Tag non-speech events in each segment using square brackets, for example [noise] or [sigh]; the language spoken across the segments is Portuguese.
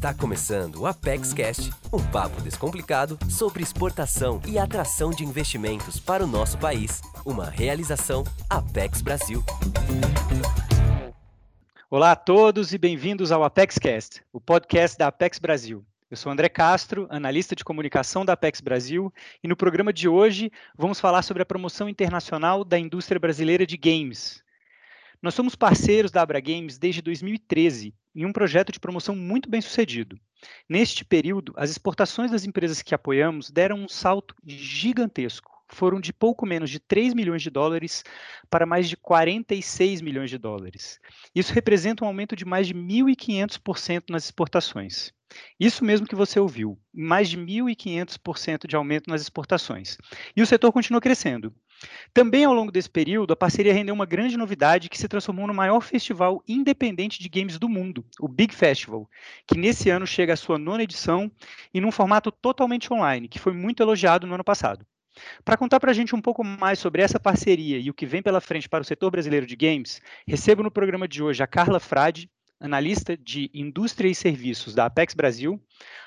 Está começando o Apex Cast, um papo descomplicado sobre exportação e atração de investimentos para o nosso país. Uma realização Apex Brasil. Olá a todos e bem-vindos ao Apex Cast, o podcast da Apex Brasil. Eu sou André Castro, analista de comunicação da Apex Brasil, e no programa de hoje vamos falar sobre a promoção internacional da indústria brasileira de games. Nós somos parceiros da Abra Games desde 2013 em um projeto de promoção muito bem sucedido. Neste período, as exportações das empresas que apoiamos deram um salto gigantesco. Foram de pouco menos de 3 milhões de dólares para mais de 46 milhões de dólares. Isso representa um aumento de mais de 1.500% nas exportações. Isso mesmo que você ouviu, mais de 1.500% de aumento nas exportações. E o setor continua crescendo. Também ao longo desse período, a parceria rendeu uma grande novidade que se transformou no maior festival independente de games do mundo, o Big Festival, que nesse ano chega à sua nona edição e num formato totalmente online, que foi muito elogiado no ano passado. Para contar para a gente um pouco mais sobre essa parceria e o que vem pela frente para o setor brasileiro de games, recebo no programa de hoje a Carla Frade, analista de indústria e serviços da Apex Brasil,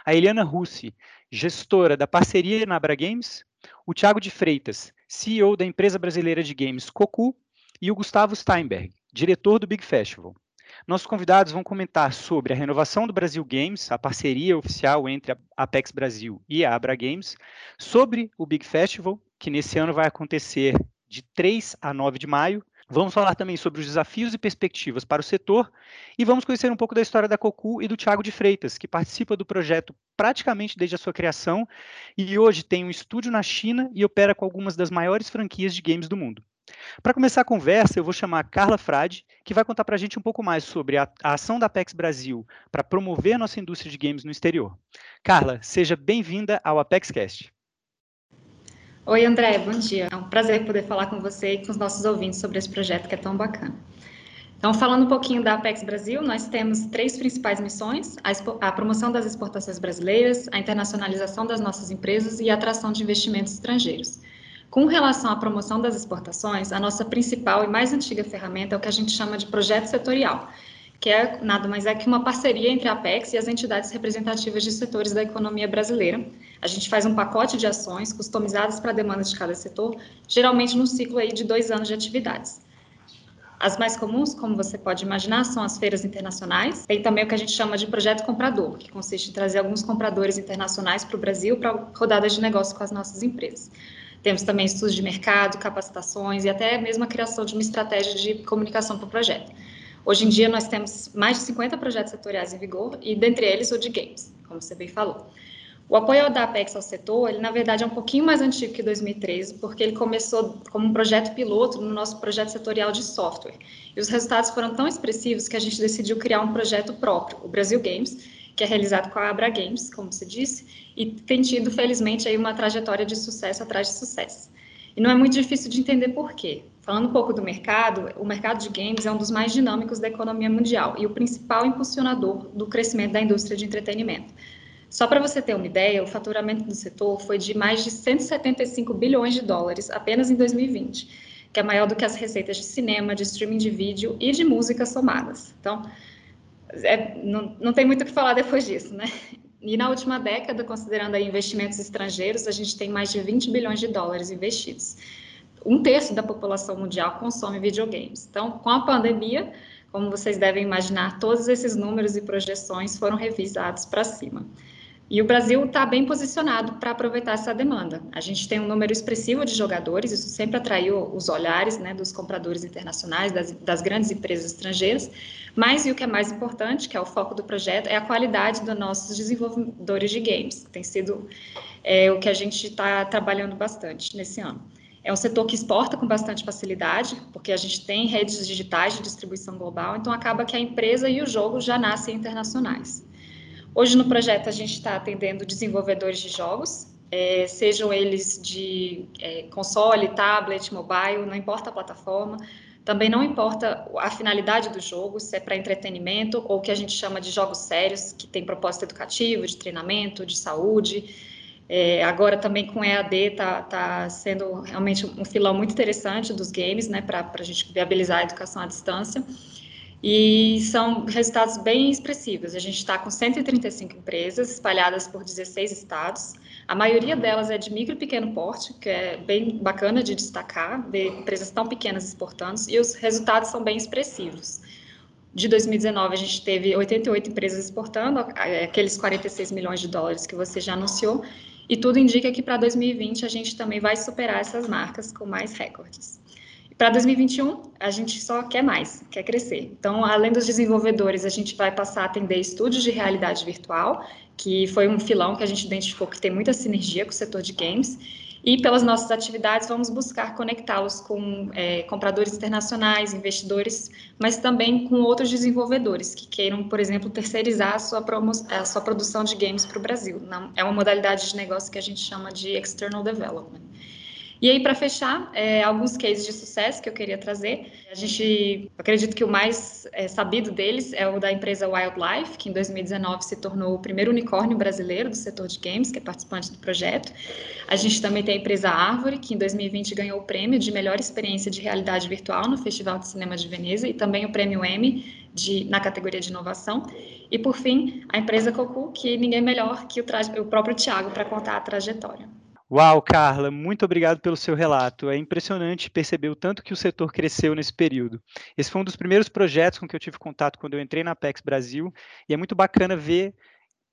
a Eliana Russi, gestora da parceria na Abra Games, o Thiago de Freitas, CEO da empresa brasileira de games Cocu, e o Gustavo Steinberg, diretor do Big Festival. Nossos convidados vão comentar sobre a renovação do Brasil Games, a parceria oficial entre a Apex Brasil e a Abra Games, sobre o Big Festival, que nesse ano vai acontecer de 3 a 9 de maio, Vamos falar também sobre os desafios e perspectivas para o setor e vamos conhecer um pouco da história da Cocu e do Tiago de Freitas, que participa do projeto praticamente desde a sua criação e hoje tem um estúdio na China e opera com algumas das maiores franquias de games do mundo. Para começar a conversa, eu vou chamar a Carla Frade, que vai contar para a gente um pouco mais sobre a, a ação da Apex Brasil para promover a nossa indústria de games no exterior. Carla, seja bem-vinda ao ApexCast. Oi, André, bom dia. É um prazer poder falar com você e com os nossos ouvintes sobre esse projeto que é tão bacana. Então, falando um pouquinho da Apex Brasil, nós temos três principais missões: a, a, promoção das exportações brasileiras, a internacionalização das nossas empresas e a atração de investimentos estrangeiros. Com relação à promoção das exportações, a nossa principal e mais antiga ferramenta é o que a gente chama de projeto setorial, que é nada mais é que uma parceria entre a Apex e as entidades representativas de setores da economia brasileira. A gente faz um pacote de ações customizadas para a demanda de cada setor, geralmente num ciclo aí de dois anos de atividades. As mais comuns, como você pode imaginar, são as feiras internacionais. Tem também o que a gente chama de projeto comprador, que consiste em trazer alguns compradores internacionais para o Brasil para rodadas de negócio com as nossas empresas. Temos também estudos de mercado, capacitações e até mesmo a criação de uma estratégia de comunicação para o projeto. Hoje em dia, nós temos mais de 50 projetos setoriais em vigor, e dentre eles o de games, como você bem falou. O apoio da Apex ao setor, ele na verdade é um pouquinho mais antigo que 2013, porque ele começou como um projeto piloto no nosso projeto setorial de software. E os resultados foram tão expressivos que a gente decidiu criar um projeto próprio, o Brasil Games, que é realizado com a Abra Games, como se disse, e tem tido, felizmente, aí uma trajetória de sucesso atrás de sucesso. E não é muito difícil de entender por quê. Falando um pouco do mercado, o mercado de games é um dos mais dinâmicos da economia mundial e o principal impulsionador do crescimento da indústria de entretenimento. Só para você ter uma ideia, o faturamento do setor foi de mais de 175 bilhões de dólares apenas em 2020, que é maior do que as receitas de cinema, de streaming de vídeo e de música somadas. Então, é, não, não tem muito o que falar depois disso, né? E na última década, considerando aí investimentos estrangeiros, a gente tem mais de 20 bilhões de dólares investidos. Um terço da população mundial consome videogames. Então, com a pandemia, como vocês devem imaginar, todos esses números e projeções foram revisados para cima. E o Brasil está bem posicionado para aproveitar essa demanda. A gente tem um número expressivo de jogadores, isso sempre atraiu os olhares né, dos compradores internacionais, das, das, grandes empresas estrangeiras. Mas, e o que é mais importante, que é o foco do projeto, é a qualidade dos nossos desenvolvedores de games. Tem sido é, o que a gente está trabalhando bastante nesse ano. É um setor que exporta com bastante facilidade, porque a gente tem redes digitais de distribuição global, então acaba que a empresa e o jogo já nascem internacionais. Hoje no projeto a gente está atendendo desenvolvedores de jogos, é, sejam eles de é, console, tablet, mobile, não importa a plataforma. Também não importa a finalidade do jogo, se é para entretenimento ou o que a gente chama de jogos sérios, que tem propósito educativo, de treinamento, de saúde. É, agora também com EAD está tá sendo realmente um filão muito interessante dos games, né, para a gente viabilizar a educação à distância. e são resultados bem expressivos. A gente está com 135 empresas espalhadas por 16 estados. A maioria delas é de micro e pequeno porte, que é bem bacana de destacar, ver empresas tão pequenas exportando, e os resultados são bem expressivos. De 2019, a gente teve 88 empresas exportando, aqueles 46 milhões de dólares que você já anunciou, e tudo indica que para 2020 a gente também vai superar essas marcas com mais recordes. Para 2021, a gente só quer mais, quer crescer. Então, além dos desenvolvedores, a gente vai passar a atender estúdios de realidade virtual, que foi um filão que a gente identificou que tem muita sinergia com o setor de games. E pelas nossas atividades, vamos buscar conectá-los com é, compradores internacionais, investidores, mas também com outros desenvolvedores que queiram, por exemplo, terceirizar a sua, a sua produção de games para o Brasil. é uma modalidade de negócio que a gente chama de external development. E aí, para fechar, é, alguns cases de sucesso que eu queria trazer. A gente acredito que o mais é, sabido deles é o da empresa Wildlife, que em 2019 se tornou o primeiro unicórnio brasileiro do setor de games, que é participante do projeto. A gente também tem a empresa Árvore, que em 2020 ganhou o prêmio de melhor experiência de realidade virtual no Festival de Cinema de Veneza e também o prêmio Emmy de, na categoria de inovação. E, por fim, a empresa Cocu, que ninguém melhor que o, o próprio Tiago para contar a trajetória. Uau, Carla, muito obrigado pelo seu relato. É impressionante perceber o tanto que o setor cresceu nesse período. Esse foi um dos primeiros projetos com que eu tive contato quando eu entrei na Apex Brasil, e é muito bacana ver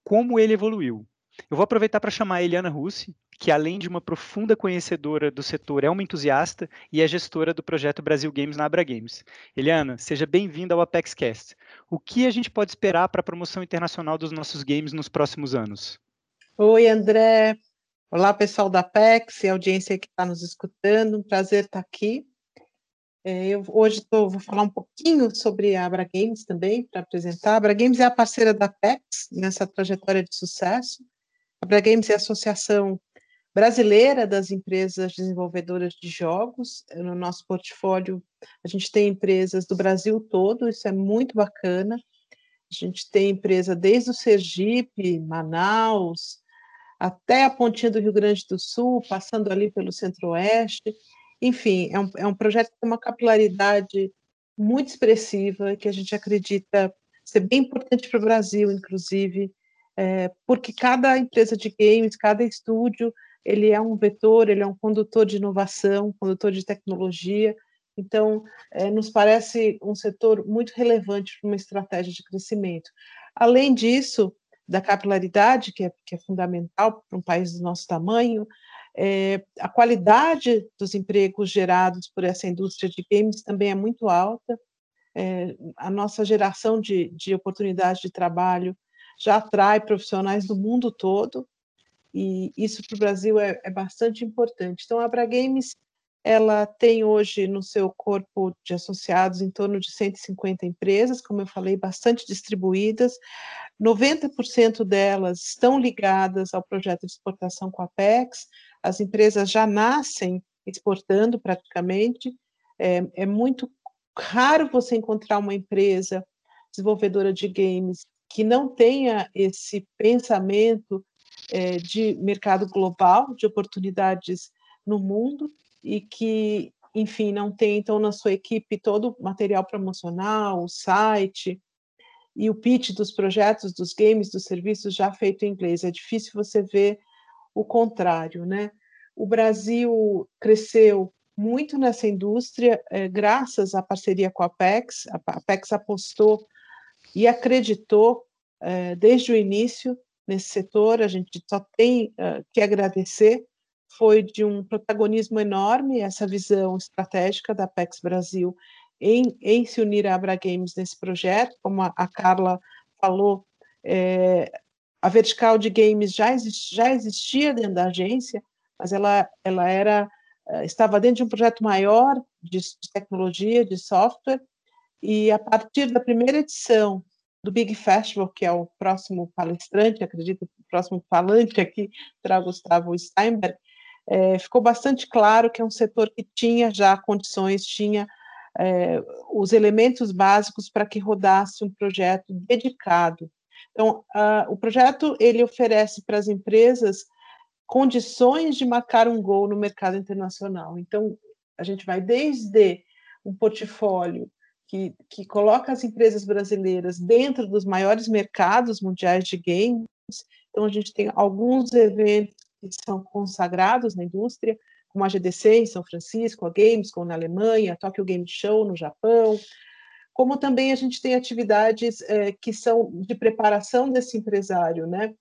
como ele evoluiu. Eu vou aproveitar para chamar a Eliana Russi, que além de uma profunda conhecedora do setor, é uma entusiasta e é gestora do projeto Brasil Games na Abra Games. Eliana, seja bem-vinda ao ApexCast. O que a gente pode esperar para a promoção internacional dos nossos games nos próximos anos? Oi, André. Olá, pessoal da PEX e audiência que está nos escutando, um prazer estar aqui. É, eu hoje tô, vou falar um pouquinho sobre a Abra Games também, para apresentar. A Abra Games é a parceira da PEX nessa trajetória de sucesso. A Abra Games é a associação brasileira das empresas desenvolvedoras de jogos. No nosso portfólio, a gente tem empresas do Brasil todo, isso é muito bacana. A gente tem empresa desde o Sergipe, Manaus, até a pontinha do Rio Grande do Sul, passando ali pelo Centro-Oeste. Enfim, é um, é um projeto com uma capilaridade muito expressiva, que a gente acredita ser bem importante para o Brasil, inclusive, é, porque cada empresa de games, cada estúdio, ele é um vetor, ele é um condutor de inovação, condutor de tecnologia. Então, é, nos parece um setor muito relevante para uma estratégia de crescimento. Além disso, da capilaridade, que é, que é fundamental para um país do nosso tamanho, é, a qualidade dos empregos gerados por essa indústria de games também é muito alta. É, a nossa geração de, de oportunidades de trabalho já atrai profissionais do mundo todo, e isso para o Brasil é, é, bastante importante. Então, a Abra Games ela tem hoje no seu corpo de associados em torno de 150 empresas, como eu falei, bastante distribuídas. 90% delas estão ligadas ao projeto de exportação com a Apex. As empresas já nascem exportando praticamente. É, é muito raro você encontrar uma empresa desenvolvedora de games que não tenha esse pensamento é, de mercado global, de oportunidades no mundo e que, enfim, não tem, então, na sua equipe todo o material promocional, o site e o pitch dos projetos, dos games, dos serviços já feito em inglês. É difícil você ver o contrário, né? O Brasil cresceu muito nessa indústria, é, graças à parceria com a Apex. A Apex apostou e acreditou é, desde o início nesse setor. A gente só tem é, que agradecer foi de um protagonismo enorme essa visão estratégica da Apex Brasil em, em se unir à Abra Games nesse projeto, como a, a Carla falou, é, a vertical de games já, exist, já existia dentro da agência, mas ela, ela era eh, estava dentro de um projeto maior de, de tecnologia, de software, e a partir da primeira edição do Big Festival, que é o próximo palestrante, acredito, o próximo falante aqui, será Gustavo Steinberg, é, ficou bastante claro que é um setor que tinha já condições, tinha é, os elementos básicos para que rodasse um projeto dedicado. Então, o projeto ele oferece para as empresas condições de marcar um gol no mercado internacional. Então, a gente vai desde um portfólio que, que coloca as empresas brasileiras dentro dos maiores mercados mundiais de games. Então, a gente tem alguns eventos que são consagrados na indústria, como a GDC em São Francisco, a Gamescom na Alemanha, a Tokyo Game Show no Japão, como também a gente tem atividades é, que são de preparação desse empresário, né?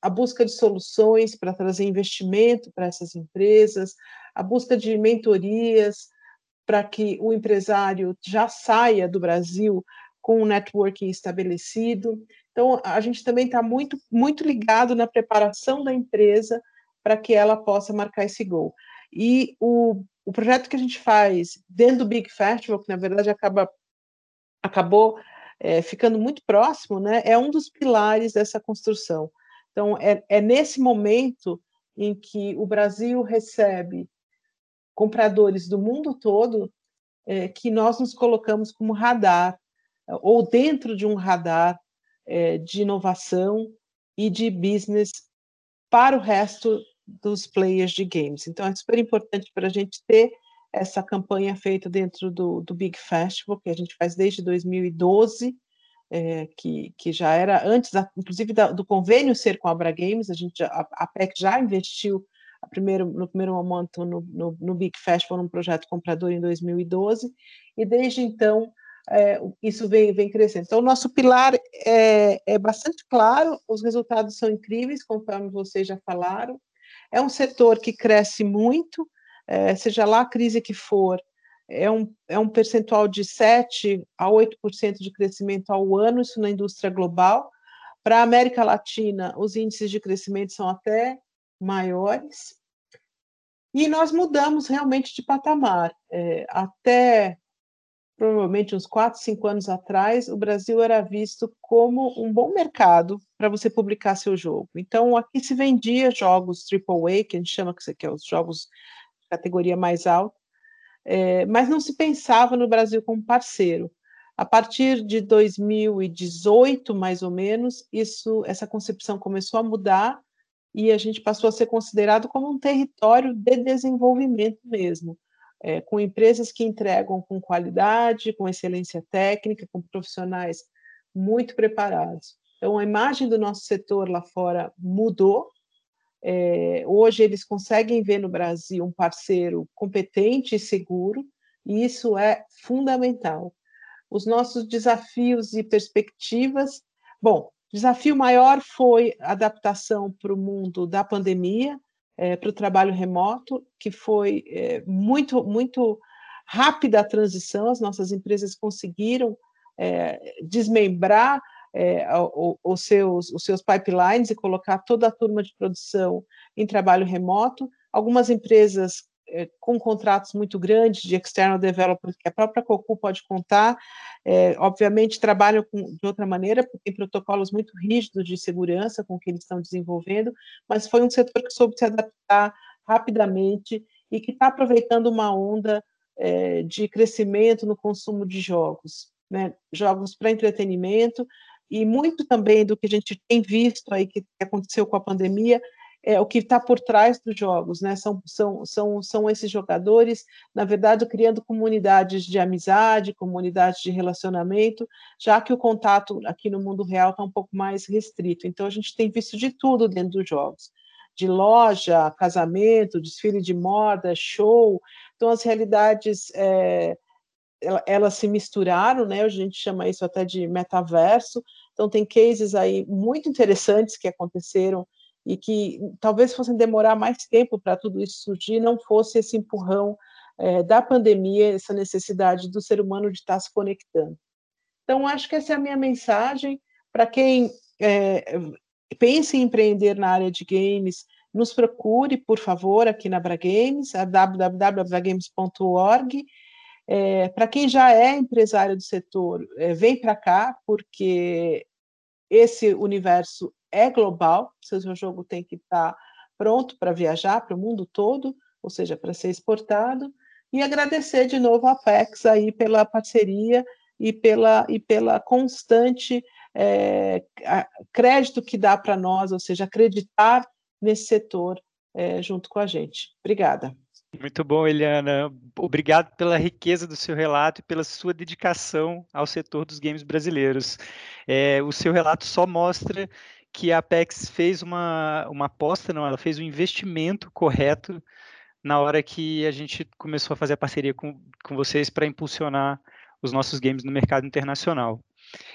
A busca de soluções para trazer investimento para essas empresas, a busca de mentorias para que o empresário já saia do Brasil com um networking estabelecido. Então, a gente também está muito, muito ligado na preparação da empresa para que ela possa marcar esse gol. E o, o projeto que a gente faz dentro do Big Festival, que na verdade acaba, acabou é, ficando muito próximo, né, é um dos pilares dessa construção. Então, é, é nesse momento em que o Brasil recebe compradores do mundo todo é, que nós nos colocamos como radar, ou dentro de um radar é, de inovação e de business para o resto dos players de games. Então, é super importante para a gente ter essa campanha feita dentro do, do Big Festival, que a gente faz desde 2012, é, que, que já era antes, da, inclusive, da, do convênio ser com a Abra Games, a, gente a, a PEC já investiu primeiro, no primeiro momento no, no, no Big Festival, num projeto comprador em 2012, e desde então é, isso vem, vem crescendo. Então, o nosso pilar é, é bastante claro, os resultados são incríveis, conforme vocês já falaram, é um setor que cresce muito, é, seja lá a crise que for, é um, é um percentual de 7% a 8% de crescimento ao ano, isso na indústria global. Para a América Latina, os índices de crescimento são até maiores. E nós mudamos realmente de patamar. É, até provavelmente uns 4, 5 anos atrás, o Brasil era visto como um bom mercado para você publicar seu jogo. Então, aqui se vendia jogos AAA, que a gente chama que é os jogos de categoria mais alta, é, mas não se pensava no Brasil como parceiro. A partir de 2018, mais ou menos, isso, essa concepção começou a mudar e a gente passou a ser considerado como um território de desenvolvimento mesmo é, com empresas que entregam com qualidade, com excelência técnica, com profissionais muito preparados. Então, a imagem do nosso setor lá fora mudou. É, hoje, eles conseguem ver no Brasil um parceiro competente e seguro, e isso é fundamental. Os nossos desafios e perspectivas. Bom, desafio maior foi a adaptação para o mundo da pandemia, é, para o trabalho remoto, que foi é, muito, muito rápida a transição, as nossas empresas conseguiram é, desmembrar os, seus, os seus pipelines e colocar toda a turma de produção em trabalho remoto. Algumas empresas é, com contratos muito grandes de external developers que a própria Cocu pode contar, é, obviamente trabalham com, de outra maneira, porque tem protocolos muito rígidos de segurança com que eles estão desenvolvendo, mas foi um setor que soube se adaptar rapidamente e que está aproveitando uma onda é, de crescimento no consumo de jogos, né? jogos para entretenimento, e muito também do que a gente tem visto aí que aconteceu com a pandemia é, o que está por trás dos jogos, né? São, são, são, são esses jogadores, na verdade, criando comunidades de amizade, comunidades de relacionamento, já que o contato aqui no mundo real está um pouco mais restrito. Então, a gente tem visto de tudo dentro dos jogos. De loja, casamento, desfile de moda, show. Então, as realidades é, elas se misturaram, né? A gente chama isso até de metaverso. Então, tem cases aí muito interessantes que aconteceram e que talvez fossem demorar mais tempo para tudo isso surgir, não fosse esse empurrão é, da pandemia, essa necessidade do ser humano de estar se conectando. Então, acho que essa é a minha mensagem para quem é, pensa em empreender na área de games, nos procure, por favor, aqui na Bragames, a www.bragames.org. É, para quem já é empresário do setor, é, vem para cá, porque esse universo é global, seu jogo tem que estar tá pronto para viajar para o mundo todo, ou seja, para ser exportado, e agradecer de novo a Apex aí pela parceria e pela, e pela constante é, crédito que dá para nós, ou seja, acreditar nesse setor é, junto com a gente. Obrigada. Muito bom, Eliana. Obrigado pela riqueza do seu relato e pela sua dedicação ao setor dos games brasileiros. É, o seu relato só mostra que a Apex fez uma, uma aposta, não, ela fez um investimento correto na hora que a gente começou a fazer a parceria com, com vocês para impulsionar os nossos games no mercado internacional.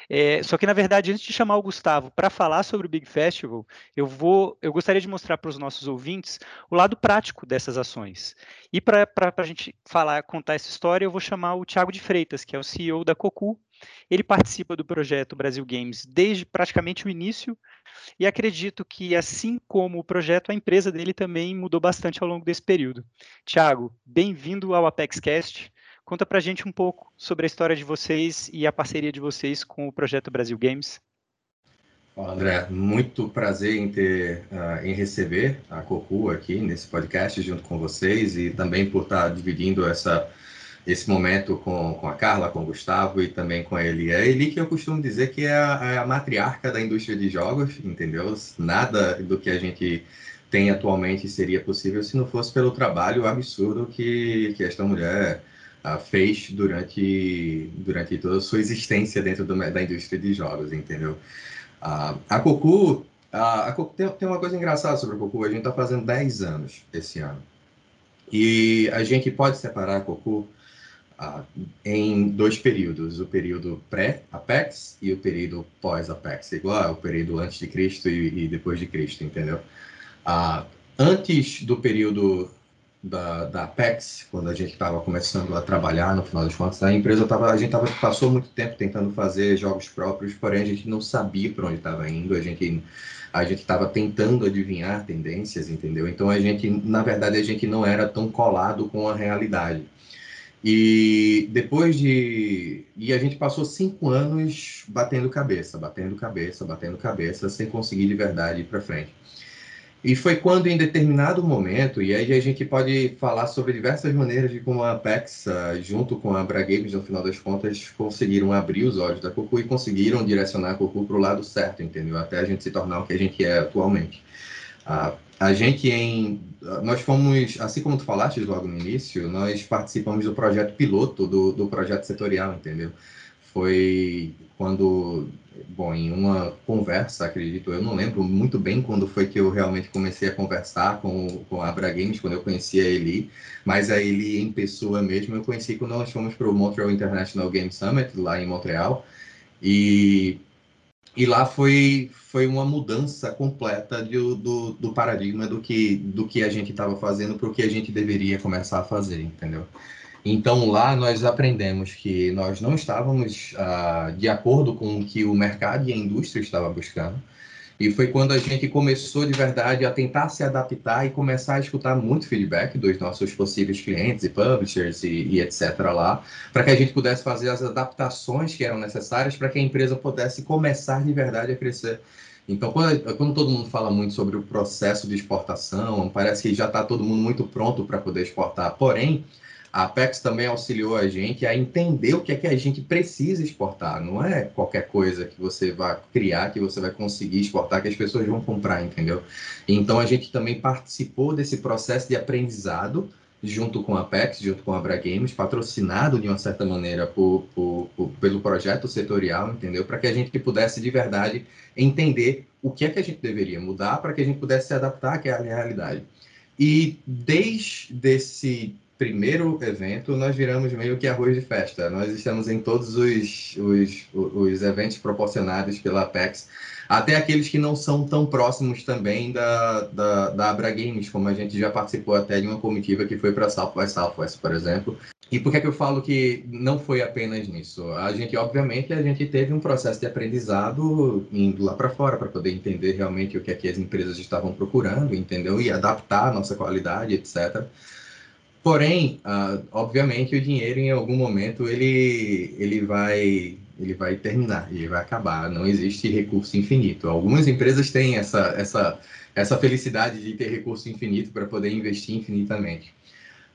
É, só que, na verdade, antes de chamar o Gustavo para falar sobre o Big Festival, eu vou, eu gostaria de mostrar para os nossos ouvintes o lado prático dessas ações. E para a gente falar, contar essa história, eu vou chamar o Thiago de Freitas, que é o CEO da Cocu. Ele participa do projeto Brasil Games desde praticamente o início e acredito que, assim como o projeto, a empresa dele também mudou bastante ao longo desse período. Thiago, bem-vindo ao ApexCast. Conta para a gente um pouco sobre a história de vocês e a parceria de vocês com o projeto Brasil Games. Olá, André, muito prazer em ter, uh, em receber a Cocu aqui nesse podcast junto com vocês e também por estar dividindo essa esse momento com, com a Carla, com o Gustavo e também com a Eli. É a Eli que eu costumo dizer que é a, é a matriarca da indústria de jogos, entendeu? Nada do que a gente tem atualmente seria possível se não fosse pelo trabalho absurdo que, que esta mulher uh, fez durante, durante toda a sua existência dentro do, da indústria de jogos, entendeu? Uh, a Cocu, uh, a Cocu tem, tem, uma coisa engraçada sobre a Cocu, a gente está fazendo 10 anos esse ano. E a gente pode separar a Cocu em dois períodos, o período pré-Apex e o período pós-Apex, igual o período antes de Cristo e, e depois de Cristo, entendeu? antes do período da, da Apex, quando a gente estava começando a trabalhar, no final das contas, a empresa tava, a gente tava, passou muito tempo tentando fazer jogos próprios, porém a gente não sabia para onde estava indo, a gente a gente estava tentando adivinhar tendências, entendeu? Então a gente, na verdade, a gente não era tão colado com a realidade. E depois de. E a gente passou cinco anos batendo cabeça, batendo cabeça, batendo cabeça, sem conseguir de verdade ir para frente. E foi quando, em determinado momento, e aí a gente pode falar sobre diversas maneiras de como a Apex, junto com a Abra Games, no final das contas, conseguiram abrir os olhos da Cucu e conseguiram direcionar a Cucu para o lado certo, entendeu? Até a gente se tornar o que a gente é atualmente. A, a gente em nós fomos, assim como tu falaste logo no início, nós participamos do projeto piloto do, do projeto setorial, entendeu? Foi quando, bom, em uma conversa, acredito, eu não lembro muito bem quando foi que eu realmente comecei a conversar com, com a Abra Games, quando eu conheci a Eli, mas a Eli em pessoa mesmo eu conheci quando nós fomos para o Montreal International Game Summit, lá em Montreal, e e lá foi, foi uma mudança completa de, do, do paradigma do que, do que a gente estava fazendo para o que a gente deveria começar a fazer, entendeu? Então lá nós aprendemos que nós não estávamos ah, de acordo com o que o mercado e a indústria estavam buscando. E foi quando a gente começou de verdade a tentar se adaptar e começar a escutar muito feedback dos nossos possíveis clientes e publishers e, e etc. lá, para que a gente pudesse fazer as adaptações que eram necessárias para que a empresa pudesse começar de verdade a crescer. Então, quando, quando, todo mundo fala muito sobre o processo de exportação, parece que já está todo mundo muito pronto para poder exportar. Porém, a Apex também auxiliou a gente a entender o que é que a gente precisa exportar. Não é qualquer coisa que você vai criar, que você vai conseguir exportar, que as pessoas vão comprar, entendeu? Então a gente também participou desse processo de aprendizado junto com a Apex, junto com a Abra Games, patrocinado de uma certa maneira por, por, por, pelo projeto setorial, entendeu? Para que a gente pudesse de verdade entender o que é que a gente deveria mudar para que a gente pudesse se adaptar àquela realidade. E desde esse primeiro evento, nós viramos meio que arroz de festa. Nós estamos em todos os, os, os eventos proporcionados pela Apex, até aqueles que não são tão próximos também da, da, da Abra Games, como a gente já participou até de uma comitiva que foi para South by Southwest, por exemplo. E por que, é que eu falo que não foi apenas nisso? A gente, obviamente, a gente teve um processo de aprendizado indo lá para fora para poder entender realmente o que, é que as empresas estavam procurando, entendeu? E adaptar a nossa qualidade, etc. Porém, uh, obviamente, o dinheiro em algum momento ele, ele vai ele vai terminar, ele vai acabar. Não existe recurso infinito. Algumas empresas têm essa, essa, essa felicidade de ter recurso infinito para poder investir infinitamente.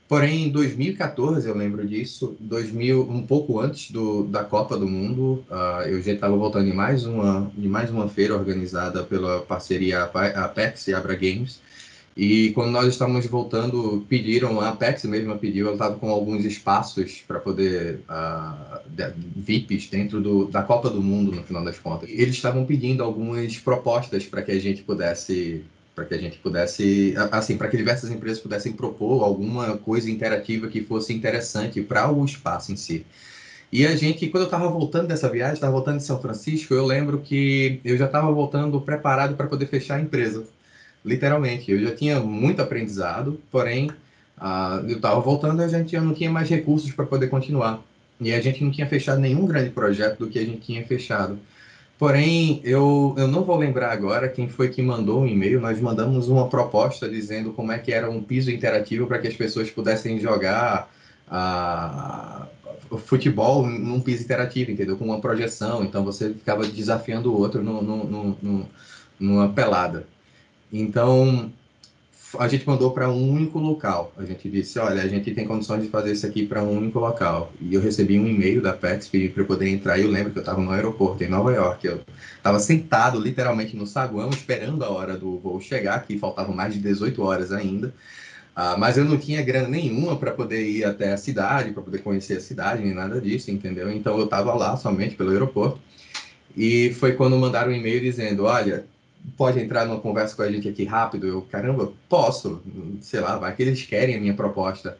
Porém, em 2014, eu lembro disso, 2000, um pouco antes do, da Copa do Mundo, uh, eu já estava voltando de mais uma de mais uma feira organizada pela parceria Apex e Abra Games, E quando nós estávamos voltando, pediram, a Apex mesmo pediu, ela estava com alguns espaços para poder, uh, VIPs dentro do, da Copa do Mundo, no final das contas. Eles estavam pedindo algumas propostas para que a gente pudesse para que a gente pudesse, assim, para que diversas empresas pudessem propor alguma coisa interativa que fosse interessante para o espaço em si. E a gente, quando eu estava voltando dessa viagem, estava voltando de São Francisco, eu lembro que eu já estava voltando preparado para poder fechar a empresa, literalmente. Eu já tinha muito aprendizado, porém, eu estava voltando e a gente já não tinha mais recursos para poder continuar. E a gente não tinha fechado nenhum grande projeto do que a gente tinha fechado. Porém, eu, eu não vou lembrar agora quem foi que mandou um e-mail. Nós mandamos uma proposta dizendo como é que era um piso interativo para que as pessoas pudessem jogar futebol num piso interativo, entendeu? Com uma projeção. Então, você ficava desafiando o outro no, no, no, numa pelada. Então, a gente mandou para um único local. A gente disse, olha, a gente tem condições de fazer isso aqui para um único local. E eu recebi um e-mail da pedindo para eu poder entrar. E eu lembro que eu estava no aeroporto em Nova York. Eu estava sentado literalmente no saguão, esperando a hora do voo chegar, que faltavam mais de 18 horas ainda. Uh, mas eu não tinha grana nenhuma para poder ir até a cidade, para poder conhecer a cidade, nem nada disso, entendeu? Então eu estava lá somente pelo aeroporto. E foi quando mandaram um e-mail dizendo: olha, pode entrar numa conversa com a gente aqui rápido? Eu, caramba, posso, sei lá, vai que eles querem a minha proposta.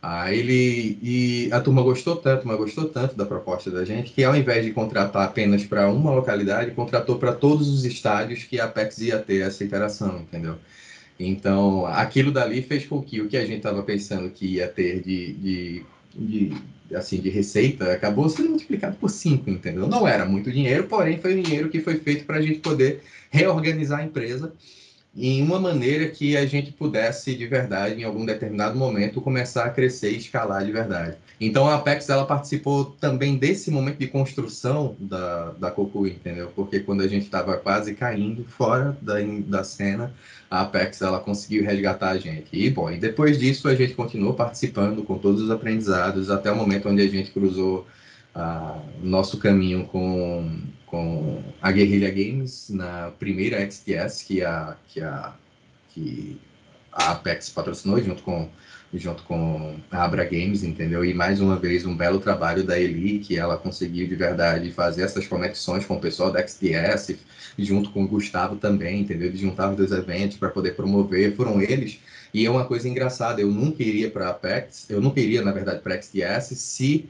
Ah, ele e a turma gostou tanto, mas gostou tanto da proposta da gente que ao invés de contratar apenas para uma localidade, contratou para todos os estádios que a Apex ia ter essa interação, entendeu? Então, aquilo dali fez com que o que a gente estava pensando que ia ter de, de, de assim, de receita acabou sendo multiplicado por cinco, entendeu? Não era muito dinheiro, porém foi dinheiro que foi feito para a gente poder reorganizar a empresa em uma maneira que a gente pudesse, de verdade, em algum determinado momento, começar a crescer e escalar de verdade. Então, a Apex, ela participou também desse momento de construção da, da Cocu, entendeu? Porque quando a gente estava quase caindo fora da, da cena, a Apex, ela conseguiu resgatar a gente. E, bom, e depois disso, a gente continuou participando com todos os aprendizados, até o momento onde a gente cruzou uh, nosso caminho com com a Guerrilla Games na primeira XTS que a, que a, que a Apex patrocinou junto com, junto com a Abra Games, entendeu? E mais uma vez um belo trabalho da Eli, que ela conseguiu de verdade fazer essas conexões com o pessoal da XTS, junto com o Gustavo também, entendeu? Eles juntavam dois eventos para poder promover, foram eles. E é uma coisa engraçada, eu nunca iria para a Apex, eu nunca iria, na verdade, para a XTS se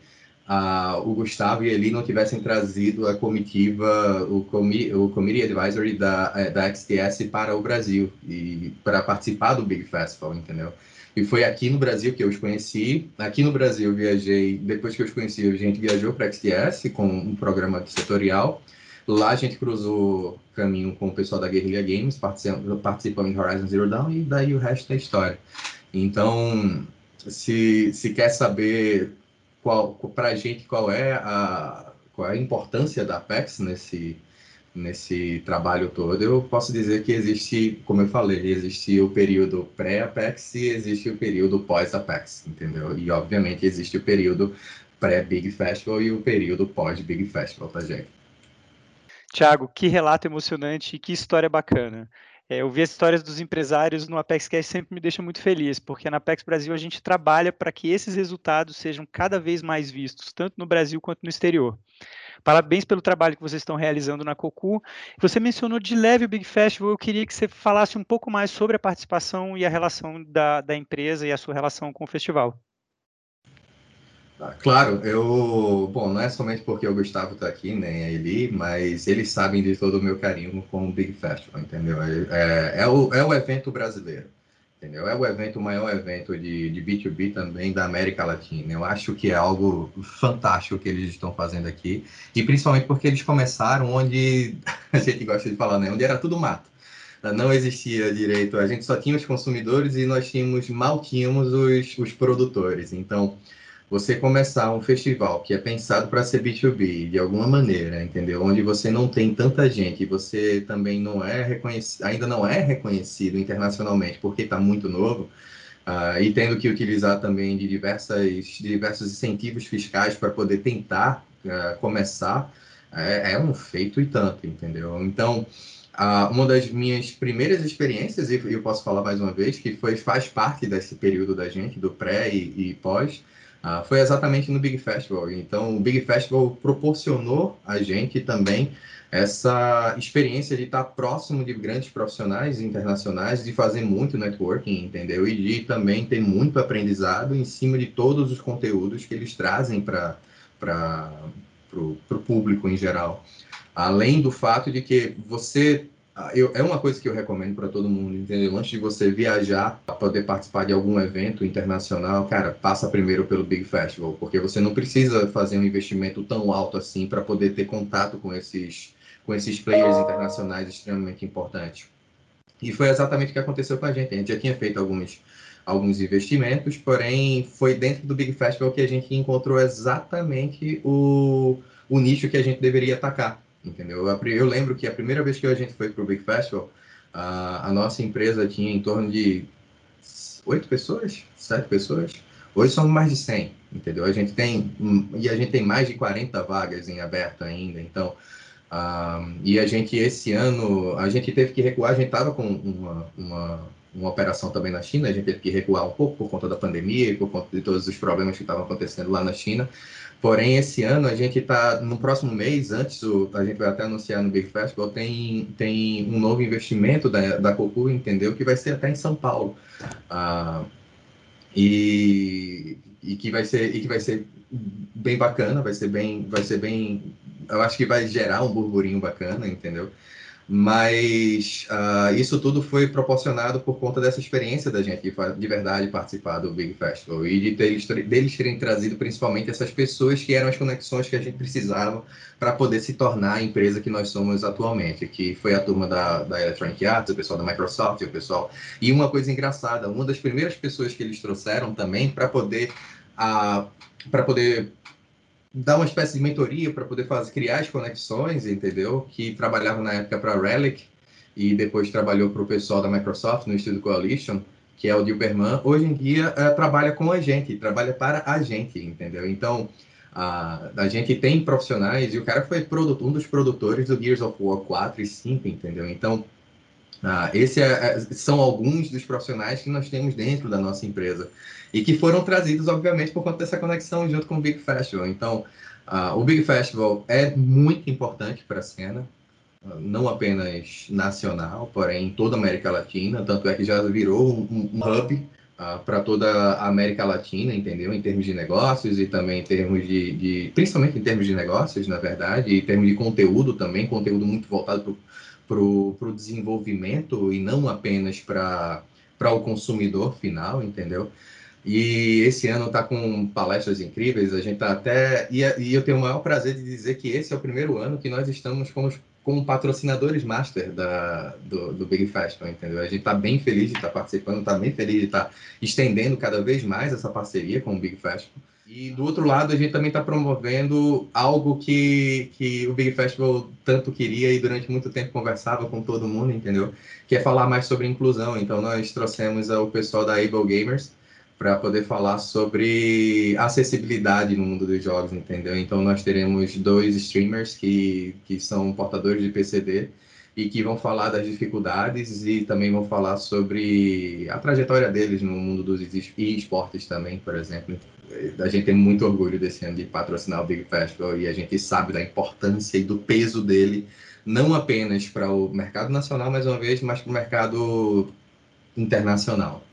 o Gustavo e ele não tivessem trazido a comitiva, o, comi o Committee Advisory da, eh, da XTS para o Brasil e para participar do Big Festival, entendeu? E foi aqui no Brasil que eu os conheci. Aqui no Brasil eu viajei, depois que eu os conheci, a gente viajou para a XTS com um programa setorial. Lá a gente cruzou caminho com o pessoal da Guerrilla Games, participando, participando de Horizon Zero Dawn, e daí o resto da história. Então, se, se quer saber qual para a gente qual é a qual é a importância da Apex nesse nesse trabalho todo, eu posso dizer que existe, como eu falei, existe o período pré-Apex e existe o período pós-Apex, entendeu? E obviamente existe o período pré-Big Festival e o período pós-Big Festival, tá, gente? Tiago, que relato emocionante e que história bacana. É, ouvir as histórias dos empresários no Apex Cash sempre me deixa muito feliz, porque na Apex Brasil a gente trabalha para que esses resultados sejam cada vez mais vistos, tanto no Brasil quanto no exterior. Parabéns pelo trabalho que vocês estão realizando na Cocu. Você mencionou de leve o Big Festival, eu queria que você falasse um pouco mais sobre a participação e a relação da, da empresa e a sua relação com o festival. Ah, claro, eu. Bom, não é somente porque o Gustavo está aqui, nem a Eli, mas eles sabem de todo o meu carinho com o Big Festival, entendeu? É, é, é o, é o evento brasileiro, entendeu? É o evento, o maior evento de, de B2B também da América Latina. Eu acho que é algo fantástico que eles estão fazendo aqui, e principalmente porque eles começaram onde [laughs] a gente gosta de falar, né? Onde era tudo mato não existia direito, a gente só tinha os consumidores e nós tínhamos, mal tínhamos os, os produtores. Então, você começar um festival que é pensado para ser B2B de alguma maneira, entendeu? Onde você não tem tanta gente e você também não é reconhecido, ainda não é reconhecido internacionalmente porque está muito novo, uh, e tendo que utilizar também de, diversas, de diversos incentivos fiscais para poder tentar uh, começar, é, é um feito e tanto, entendeu? Então, Uh, uma das minhas primeiras experiências, e eu posso falar mais uma vez, que foi, faz parte desse período da gente, do pré e, e pós, uh, foi exatamente no Big Festival. Então, o Big Festival proporcionou a gente também essa experiência de estar próximo de grandes profissionais internacionais, de fazer muito networking, entendeu? E de também ter muito aprendizado em cima de todos os conteúdos que eles trazem para o público em geral. Além do fato de que você. Eu, é uma coisa que eu recomendo para todo mundo, entendeu? Antes de você viajar para poder participar de algum evento internacional, cara, passa primeiro pelo Big Festival, porque você não precisa fazer um investimento tão alto assim para poder ter contato com esses, com esses players internacionais extremamente importantes. E foi exatamente o que aconteceu com a gente. A gente já tinha feito alguns, alguns investimentos, porém foi dentro do Big Festival que a gente encontrou exatamente o, o nicho que a gente deveria atacar entendeu? Eu lembro que a primeira vez que a gente foi para o Big Festival, a, a, nossa empresa tinha em torno de oito pessoas, sete pessoas. Hoje somos mais de 100, entendeu? A gente tem e a gente tem mais de 40 vagas em aberto ainda, então uh, e a gente esse ano a gente teve que recuar, a gente estava com uma, uma, uma operação também na China, a gente teve que recuar um pouco por conta da pandemia, por conta de todos os problemas que estavam acontecendo lá na China. Porém, esse ano a gente está, no próximo mês, antes, o, a gente vai até anunciar no Big Festival, tem, tem um novo investimento da, da Cocu, entendeu? Que vai ser até em São Paulo. Ah, e, e, que vai ser, e que vai ser bem bacana, vai ser bem, vai ser bem, eu acho que vai gerar um burburinho bacana, entendeu? Mas uh, isso tudo foi proporcionado por conta dessa experiência da gente de verdade participar do Big Festival e de ter, deles terem trazido principalmente essas pessoas que eram as conexões que a gente precisava para poder se tornar a empresa que nós somos atualmente, que foi a turma da, da Electronic Arts, o pessoal da Microsoft, o pessoal. E uma coisa engraçada, uma das primeiras pessoas que eles trouxeram também para poder, uh, para poder dar uma espécie de mentoria para poder fazer, criar as conexões, entendeu? Que trabalhava na época para a Relic e depois trabalhou para o pessoal da Microsoft no Estúdio Coalition, que é o Dilberman. Hoje em dia uh, trabalha com a gente, trabalha para a gente, entendeu? Então, uh, a gente tem profissionais e o cara foi um dos produtores do Gears of War 4 e 5, entendeu? Então, uh, esse é, é, são alguns dos profissionais que nós temos dentro da nossa empresa e que foram trazidos, obviamente, por conta dessa conexão junto com o Big Festival. Então, uh, o Big Festival é muito importante para a cena, uh, não apenas nacional, porém em toda a América Latina, tanto é que já virou um, um hub uh, para toda a América Latina, entendeu? Em termos de negócios e também em termos de, de principalmente em termos de negócios, na verdade, e em termos de conteúdo também, conteúdo muito voltado para o desenvolvimento e não apenas para o consumidor final, entendeu? E esse ano está com palestras incríveis, a gente está até. E, e, eu tenho o maior prazer de dizer que esse é o primeiro ano que nós estamos como, como patrocinadores master da, do, do Big Festival, entendeu? A gente está bem feliz de estar tá participando, está bem feliz de estar tá estendendo cada vez mais essa parceria com o Big Festival. E do outro lado, a gente também está promovendo algo que, que o Big Festival tanto queria e durante muito tempo conversava com todo mundo, entendeu? Que é falar mais sobre inclusão. Então, nós trouxemos o pessoal da Able Gamers, para poder falar sobre acessibilidade no mundo dos jogos, entendeu? Então nós teremos dois streamers que, que são portadores de PCD e que vão falar das dificuldades e também vão falar sobre a trajetória deles no mundo dos esportes também, por exemplo. A gente tem muito orgulho desse ano de patrocinar o Big Festival e a gente sabe da importância e do peso dele, não apenas para o mercado nacional, mais uma vez, mas para o mercado internacional.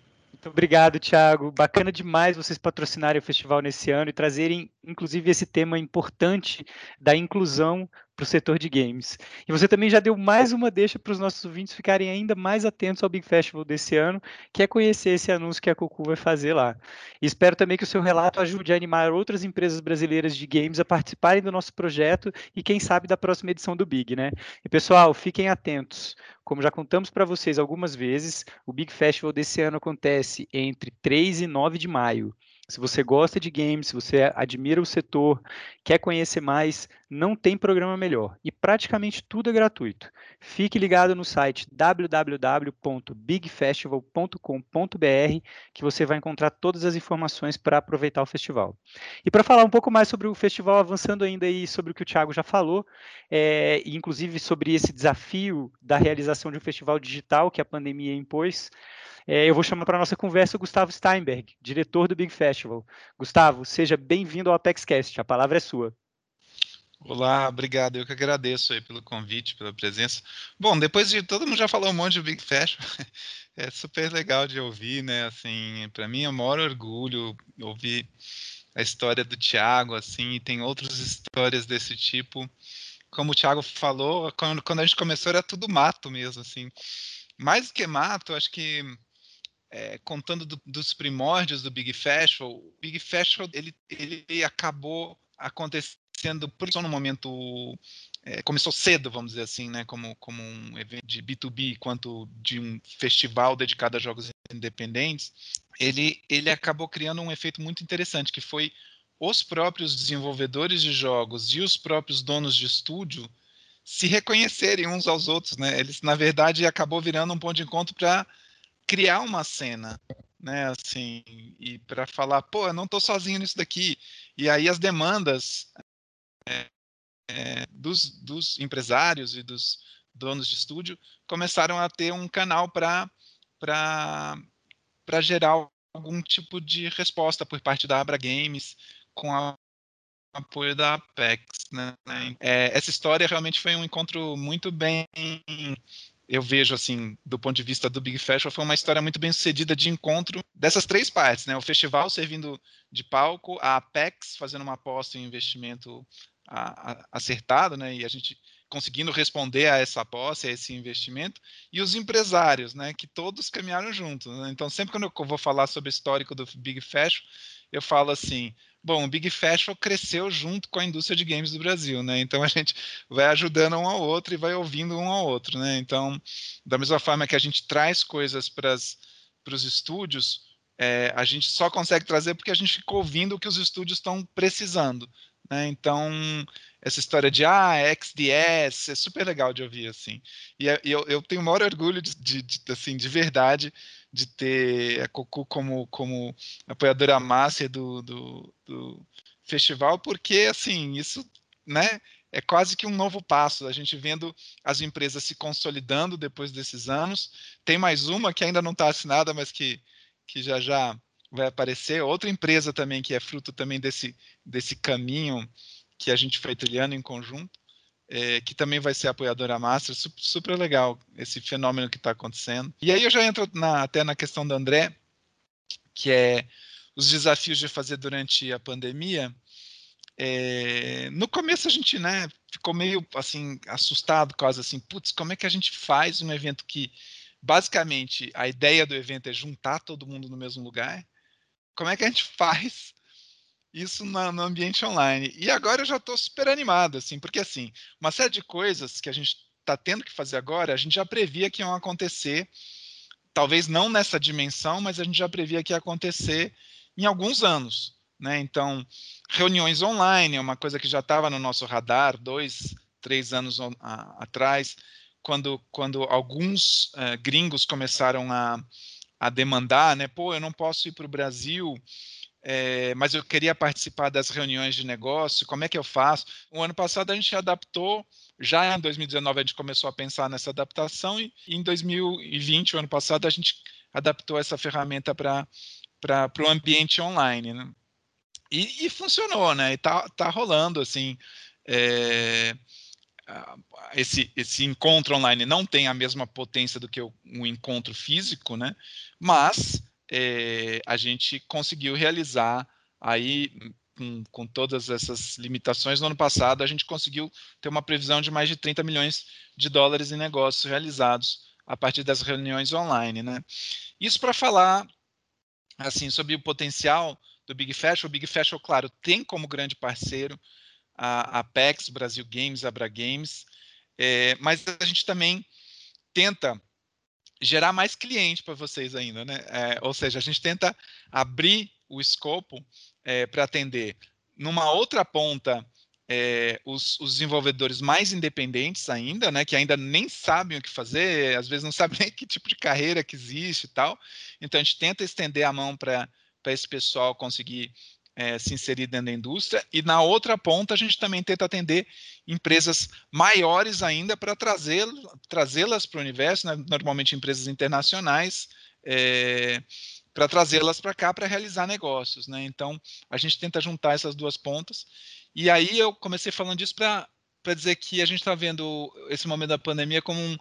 Muito obrigado, Thiago. Bacana demais vocês patrocinarem o festival nesse ano e trazerem, inclusive, esse tema importante da inclusão para o setor de games. E você também já deu mais uma deixa para os nossos ouvintes ficarem ainda mais atentos ao Big Festival desse ano, que é conhecer esse anúncio que a Cocu vai fazer lá. E espero também que o seu relato ajude a animar outras empresas brasileiras de games a participarem do nosso projeto e, quem sabe, da próxima edição do Big, né? E pessoal, fiquem atentos. Como já contamos para vocês algumas vezes, o Big Festival desse ano acontece entre 3 e 9 de maio. Se você gosta de games, se você admira o setor, quer conhecer mais, não tem programa melhor. E praticamente tudo é gratuito. Fique ligado no site www.bigfestival.com.br que você vai encontrar todas as informações para aproveitar o festival. E para falar um pouco mais sobre o festival, avançando ainda aí sobre o que o Thiago já falou, é, inclusive sobre esse desafio da realização de um festival digital que a pandemia impôs, é, eu vou chamar para nossa conversa o Gustavo Steinberg, diretor do Big Festival. Gustavo, seja bem-vindo ao ApexCast, a palavra é sua. Olá, obrigado. Eu que agradeço aí pelo convite, pela presença. Bom, depois de todo mundo já falou um monte do Big Festival, [laughs] é super legal de ouvir, né? Assim, para mim é o maior orgulho ouvir a história do Thiago, assim, e tem outras histórias desse tipo. Como o Thiago falou, quando, quando a gente começou era tudo mato mesmo, assim. Mais do que mato, acho que é, contando do, dos primórdios do Big Festival, o Big Festival ele, ele acabou acontecendo por só no momento é, começou cedo, vamos dizer assim, né, como, como um evento de B2B quanto de um festival dedicado a jogos independentes, ele, ele acabou criando um efeito muito interessante, que foi os próprios desenvolvedores de jogos e os próprios donos de estúdio se reconhecerem uns aos outros, né? Eles, na verdade, acabou virando um ponto de encontro para criar uma cena, né? Assim, e para falar, pô, eu não estou sozinho nisso daqui. E aí as demandas é, dos, dos empresários e dos donos de estúdio começaram a ter um canal para gerar algum tipo de resposta por parte da Abra Games com a apoio da Apex. Né? É, essa história realmente foi um encontro muito bem eu vejo assim, do ponto de vista do Big Festival, foi uma história muito bem sucedida de encontro dessas três partes, né? O festival servindo de palco, a Apex fazendo uma aposta em investimento a, a, acertado, né? E a gente conseguindo responder a essa aposta, a esse investimento, e os empresários, né? Que todos caminharam juntos. Né? Então, sempre quando eu vou falar sobre o histórico do Big Festival, eu falo assim: Bom, o Big Festival cresceu junto com a indústria de games do Brasil, né? Então a gente vai ajudando um ao outro e vai ouvindo um ao outro, né? Então, da mesma forma que a gente traz coisas para os estúdios, é, a gente só consegue trazer porque a gente ficou ouvindo o que os estúdios estão precisando. Né? Então, essa história de ah, XDS é super legal de ouvir assim. E, é, eu, eu tenho o maior orgulho de, de, de, assim, de verdade de ter a Cocu como, como apoiadora máxima do, do, do festival, porque assim, isso né, é quase que um novo passo, a gente vendo as empresas se consolidando depois desses anos. Tem mais uma que ainda não está assinada, mas que, que já já vai aparecer. Outra empresa também que é fruto também desse, desse caminho que a gente foi trilhando em conjunto é, que também vai ser apoiadora master, super, super legal esse fenômeno que está acontecendo. E aí eu já entro na, até na questão do André, que é os desafios de fazer durante a pandemia. É, no começo a gente né, ficou meio assim assustado, quase assim, putz, como é que a gente faz um evento que basicamente a ideia do evento é juntar todo mundo no mesmo lugar? Como é que a gente [laughs] faz isso no, no ambiente online. E agora eu já estou super animado, assim, porque assim, uma série de coisas que a gente está tendo que fazer agora, a gente já previa que iam acontecer, talvez não nessa dimensão, mas a gente já previa que ia acontecer em alguns anos. Né? Então, reuniões online é uma coisa que já estava no nosso radar dois, três anos a, atrás, quando, quando alguns uh, gringos começaram a, a demandar, né? Pô, eu não posso ir para o Brasil é, mas eu queria participar das reuniões de negócio, como é que eu faço? O ano passado a gente adaptou, já em 2019 a gente começou a pensar nessa adaptação, e em 2020, o ano passado, a gente adaptou essa ferramenta para o ambiente online. Né? E, e, funcionou, né? E tá, tá rolando, assim, é, esse, esse encontro online não tem a mesma potência do que um encontro físico, né? Mas é, a gente conseguiu realizar aí com, com, todas essas limitações, no ano passado a gente conseguiu ter uma previsão de mais de 30 milhões de dólares em negócios realizados a partir das reuniões online. Né? Isso para falar assim sobre o potencial do Big Festival. O Big Festival, claro, tem como grande parceiro a Apex, Brasil Games, Abra Games, é, mas a gente também tenta gerar mais cliente para vocês ainda, né? É, ou seja, a gente tenta abrir o escopo é, para atender numa outra ponta é, os, os, desenvolvedores mais independentes ainda, né, que ainda nem sabem o que fazer, às vezes não sabem [laughs] nem que tipo de carreira que existe e tal. Então a gente tenta estender a mão para esse pessoal conseguir é, se inserir dentro da indústria. E na outra ponta a gente também tenta atender empresas maiores ainda para trazê-las para o universo, né, normalmente empresas internacionais. É, para trazê-las para cá para realizar negócios, né? Então a gente tenta juntar essas duas pontas. E aí eu comecei falando disso para dizer que a gente está vendo esse momento da pandemia como um,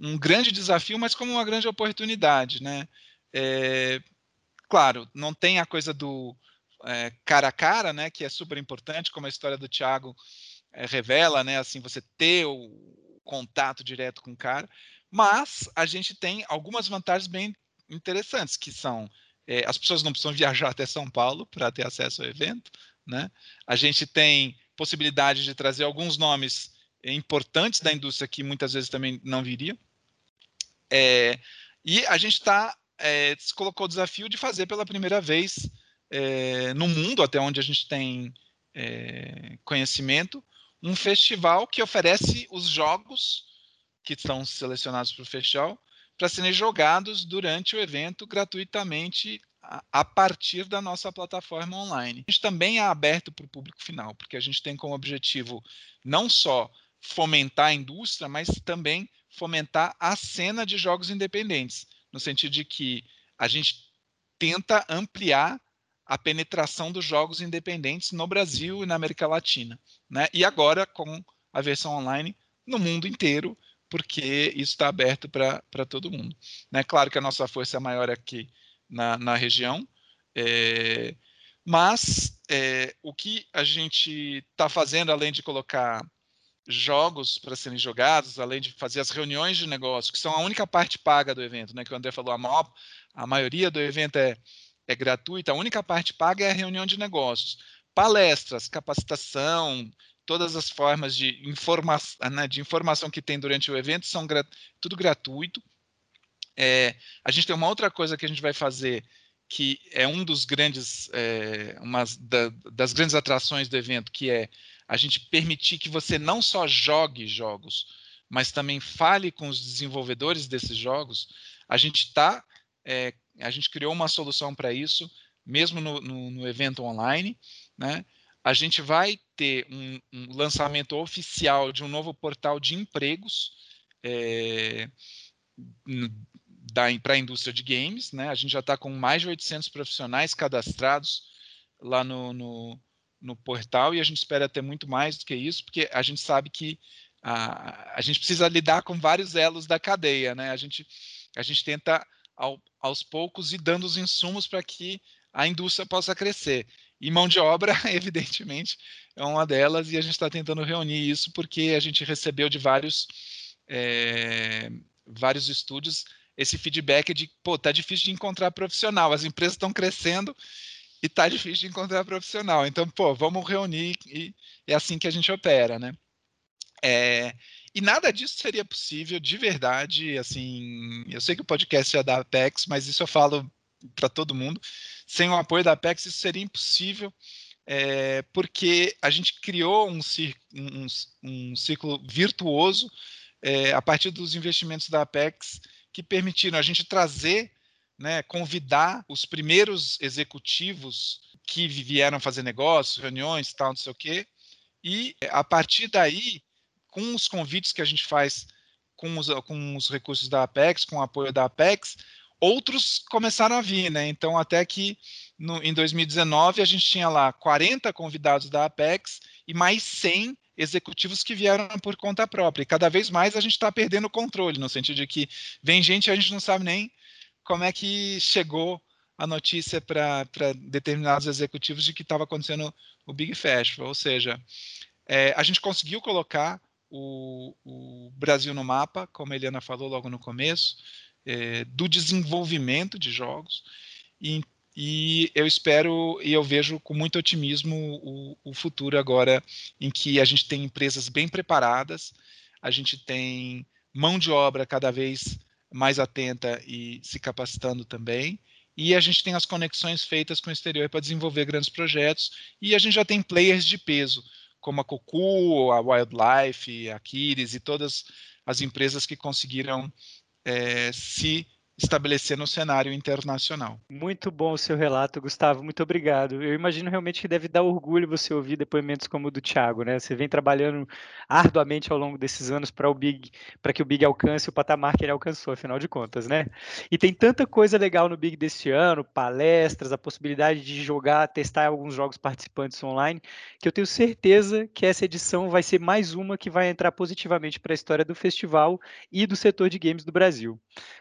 um, grande desafio, mas como uma grande oportunidade, né? É, claro, não tem a coisa do é, cara a cara, né? Que é super importante, como a história do Thiago é, revela, né? Assim, você ter o contato direto com o cara. Mas a gente tem algumas vantagens bem interessantes, que são é, as pessoas não precisam [laughs] viajar até São Paulo para ter acesso ao evento, né? A gente tem possibilidade de trazer alguns nomes importantes da indústria que muitas vezes também não viriam. É, e a gente está é, se colocou o desafio de fazer pela primeira vez é, no mundo, até onde a gente tem é, conhecimento, um festival que oferece os jogos que estão selecionados para o festival para serem jogados durante o evento gratuitamente a, partir da nossa plataforma online. A gente também é aberto para o público final, porque a gente tem como objetivo não só fomentar a indústria, mas também fomentar a cena de jogos independentes, no sentido de que a gente tenta ampliar a penetração dos jogos independentes no Brasil e na América Latina, né? E agora com a versão online no mundo inteiro, porque isso está aberto para todo mundo. Né? Claro que a nossa força é maior aqui na, na região, é, mas é, o que a gente está fazendo, além de colocar jogos para serem jogados, além de fazer as reuniões de negócio, que são a única parte paga do evento, né, que o André falou, a, maior, a maioria do evento é, é gratuita, a única parte paga é a reunião de negócios. Palestras, capacitação, todas as formas de, informa né, de informação que tem durante o evento são tudo gratuito. É, a gente tem uma outra coisa que a gente vai fazer que é um dos grandes, é, uma da, das grandes atrações do evento, que é a gente permitir que você não só jogue jogos, mas também fale com os desenvolvedores desses jogos. A gente está, é, a gente criou uma solução para isso, mesmo no, no, no evento online, né? a gente vai ter um, um lançamento oficial de um novo portal de empregos é, para a indústria de games. Né? A gente já está com mais de 800 profissionais cadastrados lá no, no, no, portal e a gente espera ter muito mais do que isso, porque a gente sabe que a, a gente precisa lidar com vários elos da cadeia. Né? A, gente, a gente tenta, ao, aos poucos, ir dando os insumos para que a indústria possa crescer. E mão de obra, [laughs] evidentemente, é uma delas, e a gente está tentando reunir isso porque a gente recebeu de vários, é, vários estúdios esse feedback de, pô, tá difícil de encontrar profissional, as empresas estão crescendo e tá difícil de encontrar profissional. Então, pô, vamos reunir e é assim que a gente opera, né? É, e nada disso seria possível de verdade, assim, eu sei que o podcast é da Apex, mas isso eu falo para todo mundo. Sem o apoio da Apex, isso seria impossível, é, porque a gente criou um, um, um ciclo virtuoso é, a partir dos investimentos da Apex que permitiram a gente trazer, né, convidar os primeiros executivos que vieram fazer negócios, reuniões, tal, não sei o quê, e a partir daí, com os convites que a gente faz com os, com os recursos da Apex, com o apoio da Apex, outros começaram a vir, né? Então, até que no, em 2019 a gente tinha lá 40 convidados da Apex e mais 100 executivos que vieram por conta própria. E cada vez mais a gente está perdendo o controle, no sentido de que vem gente e a gente não sabe nem como é que chegou a notícia para determinados executivos de que estava acontecendo o Big Festival. Ou seja, é, a gente conseguiu colocar o, o Brasil no mapa, como a Eliana falou logo no começo é, do desenvolvimento de jogos. E, e, eu espero e eu vejo com muito otimismo o, o futuro agora, em que a gente tem empresas bem preparadas, a gente tem mão de obra cada vez mais atenta e se capacitando também, e a gente tem as conexões feitas com o exterior para desenvolver grandes projetos, e a gente já tem players de peso, como a Cocu, a Wildlife, a Kiris e todas as empresas que conseguiram é, se estabelecer no cenário internacional. Muito bom o seu relato, Gustavo. Muito obrigado. Eu imagino realmente que deve dar orgulho você ouvir depoimentos como o do Thiago, né? Você vem trabalhando arduamente ao longo desses anos para o Big, para que o Big alcance o patamar que ele alcançou, afinal de contas, né? E tem tanta coisa legal no Big deste ano, palestras, a possibilidade de jogar, testar alguns jogos participantes online, que eu tenho certeza que essa edição vai ser mais uma que vai entrar positivamente para a história do festival e do setor de games do Brasil.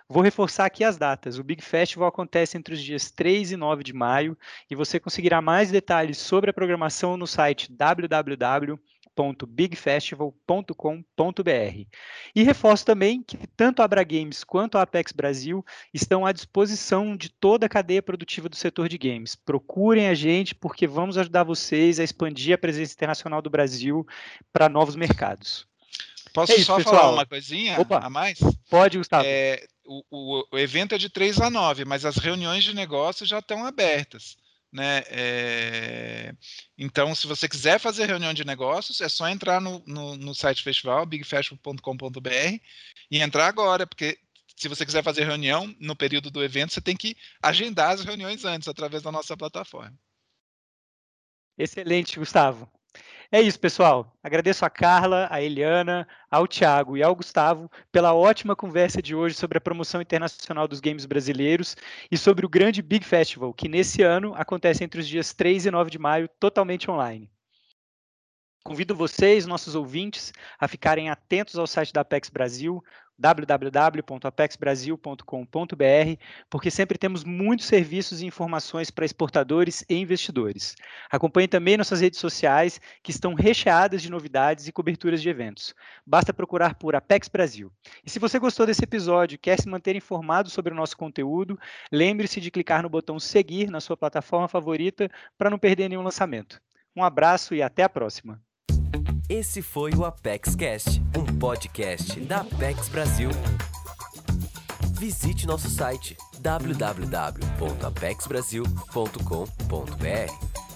Vou reforçar aqui as datas. O Big Festival acontece entre os dias 3 e 9 de maio e você conseguirá mais detalhes sobre a programação no site www.bigfestival.com.br. E reforço também que tanto a Abra Games quanto a Apex Brasil estão à disposição de toda a cadeia produtiva do setor de games. Procurem a gente porque vamos ajudar vocês a expandir a presença internacional do Brasil para novos mercados. Posso é isso, só pessoal. falar uma coisinha Opa, a mais? Pode, Gustavo. É, o, o, evento é de 3 a 9, mas as reuniões de negócio já estão abertas. Né? É, então, se você quiser fazer reunião de negócios, é só entrar no, no, no site festival, bigfestival.com.br, e entrar agora, porque se você quiser fazer reunião no período do evento, você tem que agendar as reuniões antes, através da nossa plataforma. Excelente, Gustavo. É isso, pessoal. Agradeço a Carla, a Eliana, ao Thiago e ao Gustavo pela ótima conversa de hoje sobre a promoção internacional dos games brasileiros e sobre o grande Big Festival, que nesse ano acontece entre os dias 3 e 9 de maio, totalmente online. Convido vocês, nossos ouvintes, a ficarem atentos ao site da Apex Brasil, www.apexbrasil.com.br, porque sempre temos muitos serviços e informações para exportadores e investidores. Acompanhe também nossas redes sociais, que estão recheadas de novidades e coberturas de eventos. Basta procurar por Apex Brasil. E se você gostou desse episódio e quer se manter informado sobre o nosso conteúdo, lembre-se de clicar no botão seguir na sua plataforma favorita para não perder nenhum lançamento. Um abraço e até a próxima. Esse foi o Apex Cast, um podcast da Apex Brasil. Visite nosso site www.apexbrasil.com.br.